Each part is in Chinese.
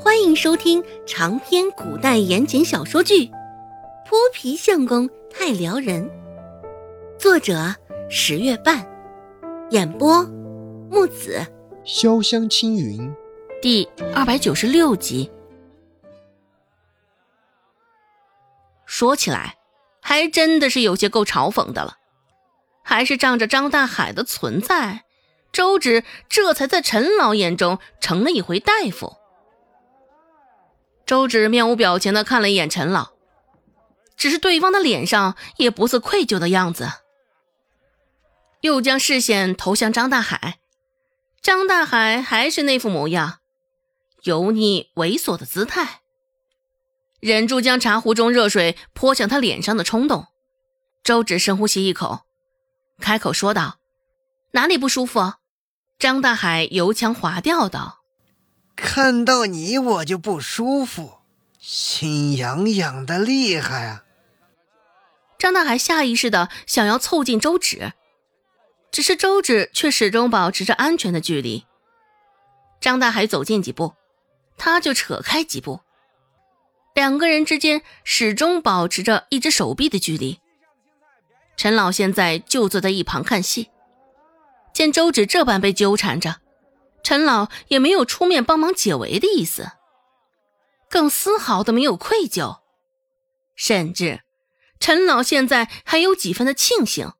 欢迎收听长篇古代言情小说剧《泼皮相公太撩人》，作者十月半，演播木子潇湘青云，第二百九十六集。说起来，还真的是有些够嘲讽的了。还是仗着张大海的存在，周芷这才在陈老眼中成了一回大夫。周芷面无表情的看了一眼陈老，只是对方的脸上也不似愧疚的样子，又将视线投向张大海。张大海还是那副模样，油腻猥琐的姿态。忍住将茶壶中热水泼向他脸上的冲动，周芷深呼吸一口。开口说道：“哪里不舒服？”张大海油腔滑调道：“看到你我就不舒服，心痒痒的厉害啊！”张大海下意识的想要凑近周芷，只是周芷却始终保持着安全的距离。张大海走近几步，他就扯开几步，两个人之间始终保持着一只手臂的距离。陈老现在就坐在一旁看戏，见周芷这般被纠缠着，陈老也没有出面帮忙解围的意思，更丝毫的没有愧疚，甚至陈老现在还有几分的庆幸，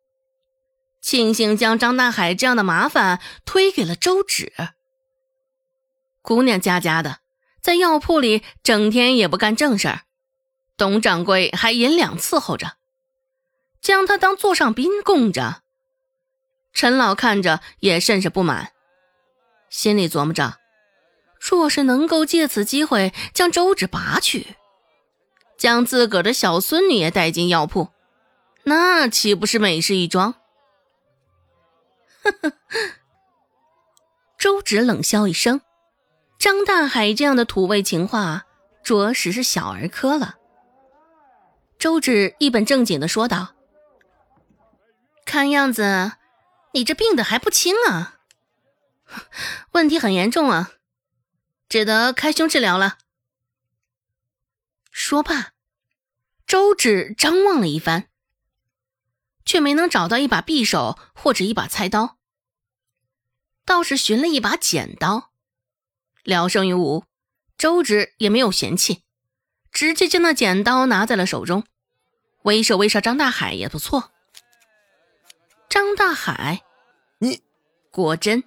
庆幸将张大海这样的麻烦推给了周芷。姑娘家家的，在药铺里整天也不干正事儿，董掌柜还银两伺候着。将他当座上宾供着，陈老看着也甚是不满，心里琢磨着：若是能够借此机会将周芷拔去，将自个儿的小孙女也带进药铺，那岂不是美事一桩？周芷冷笑一声：“张大海这样的土味情话，着实是小儿科了。”周芷一本正经的说道。看样子，你这病的还不轻啊，问题很严重啊，只得开胸治疗了。说罢，周芷张望了一番，却没能找到一把匕首或者一把菜刀，倒是寻了一把剪刀。聊胜于无，周芷也没有嫌弃，直接将那剪刀拿在了手中，威慑威慑张大海也不错。张大海，你果真？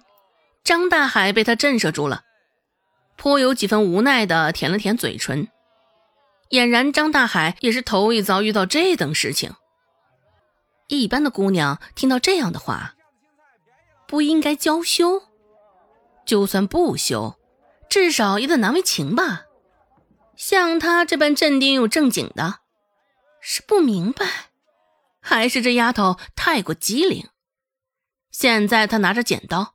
张大海被他震慑住了，颇有几分无奈的舔了舔嘴唇。俨然，张大海也是头一遭遇到这等事情。一般的姑娘听到这样的话，不应该娇羞，就算不羞，至少也得难为情吧。像他这般镇定又正经的，是不明白。还是这丫头太过机灵。现在他拿着剪刀，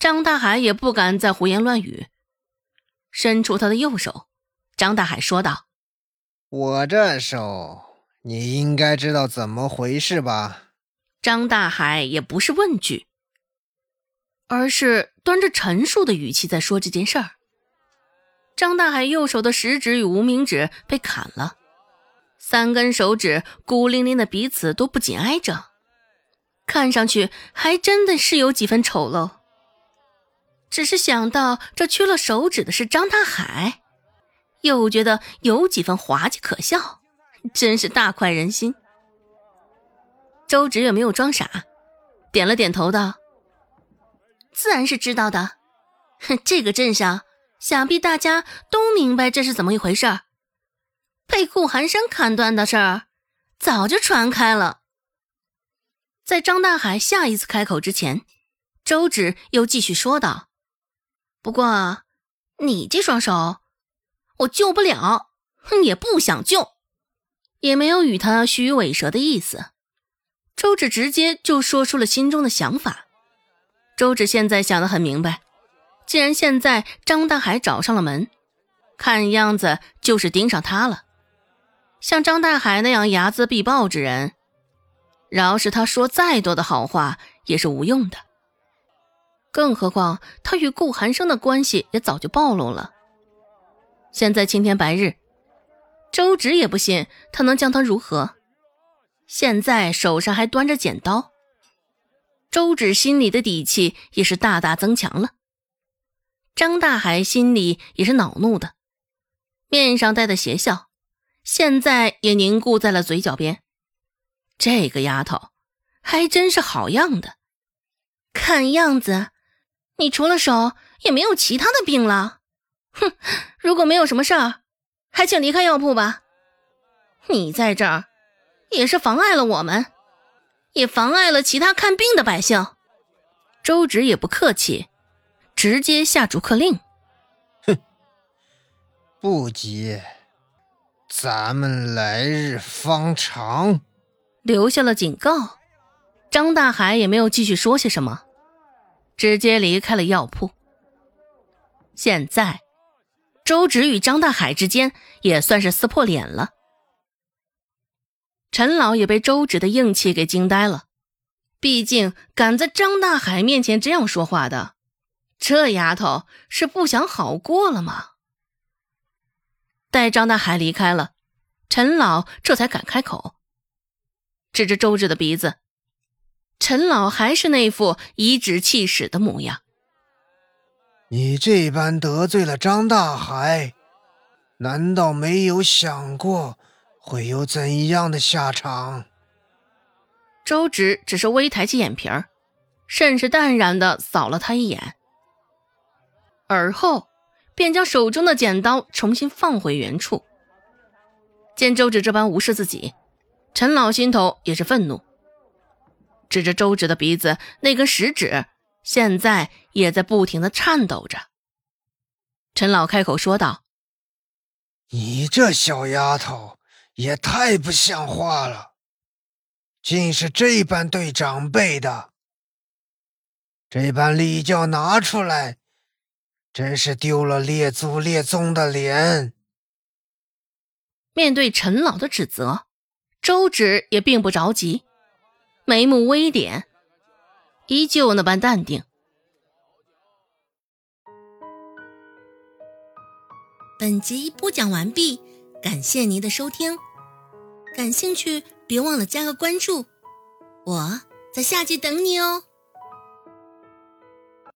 张大海也不敢再胡言乱语，伸出他的右手。张大海说道：“我这手，你应该知道怎么回事吧？”张大海也不是问句，而是端着陈述的语气在说这件事儿。张大海右手的食指与无名指被砍了。三根手指孤零零的，彼此都不紧挨着，看上去还真的是有几分丑陋。只是想到这缺了手指的是张大海，又觉得有几分滑稽可笑，真是大快人心。周芷也没有装傻，点了点头道：“自然是知道的。哼 这个镇上，想必大家都明白这是怎么一回事儿。”被顾寒生砍断的事儿，早就传开了。在张大海下一次开口之前，周芷又继续说道：“不过，你这双手，我救不了，哼也不想救，也没有与他虚伪蛇的意思。”周芷直接就说出了心中的想法。周芷现在想得很明白，既然现在张大海找上了门，看样子就是盯上他了。像张大海那样睚眦必报之人，饶是他说再多的好话也是无用的。更何况他与顾寒生的关系也早就暴露了。现在青天白日，周芷也不信他能将他如何。现在手上还端着剪刀，周芷心里的底气也是大大增强了。张大海心里也是恼怒的，面上带的邪笑，现在也凝固在了嘴角边。这个丫头还真是好样的，看样子你除了手也没有其他的病了。哼，如果没有什么事儿，还请离开药铺吧。你在这儿。也是妨碍了我们，也妨碍了其他看病的百姓。周芷也不客气，直接下逐客令。哼，不急，咱们来日方长。留下了警告，张大海也没有继续说些什么，直接离开了药铺。现在，周芷与张大海之间也算是撕破脸了。陈老也被周芷的硬气给惊呆了，毕竟敢在张大海面前这样说话的，这丫头是不想好过了吗？待张大海离开了，陈老这才敢开口，指着周芷的鼻子。陈老还是那副颐指气使的模样。你这般得罪了张大海，难道没有想过？会有怎样的下场？周芷只是微抬起眼皮儿，甚是淡然的扫了他一眼，而后便将手中的剪刀重新放回原处。见周芷这般无视自己，陈老心头也是愤怒，指着周芷的鼻子那根食指，现在也在不停的颤抖着。陈老开口说道：“你这小丫头！”也太不像话了，竟是这般对长辈的，这般礼教拿出来，真是丢了列祖列宗的脸。面对陈老的指责，周芷也并不着急，眉目微点，依旧那般淡定。本集播讲完毕，感谢您的收听。感兴趣，别忘了加个关注，我在下集等你哦。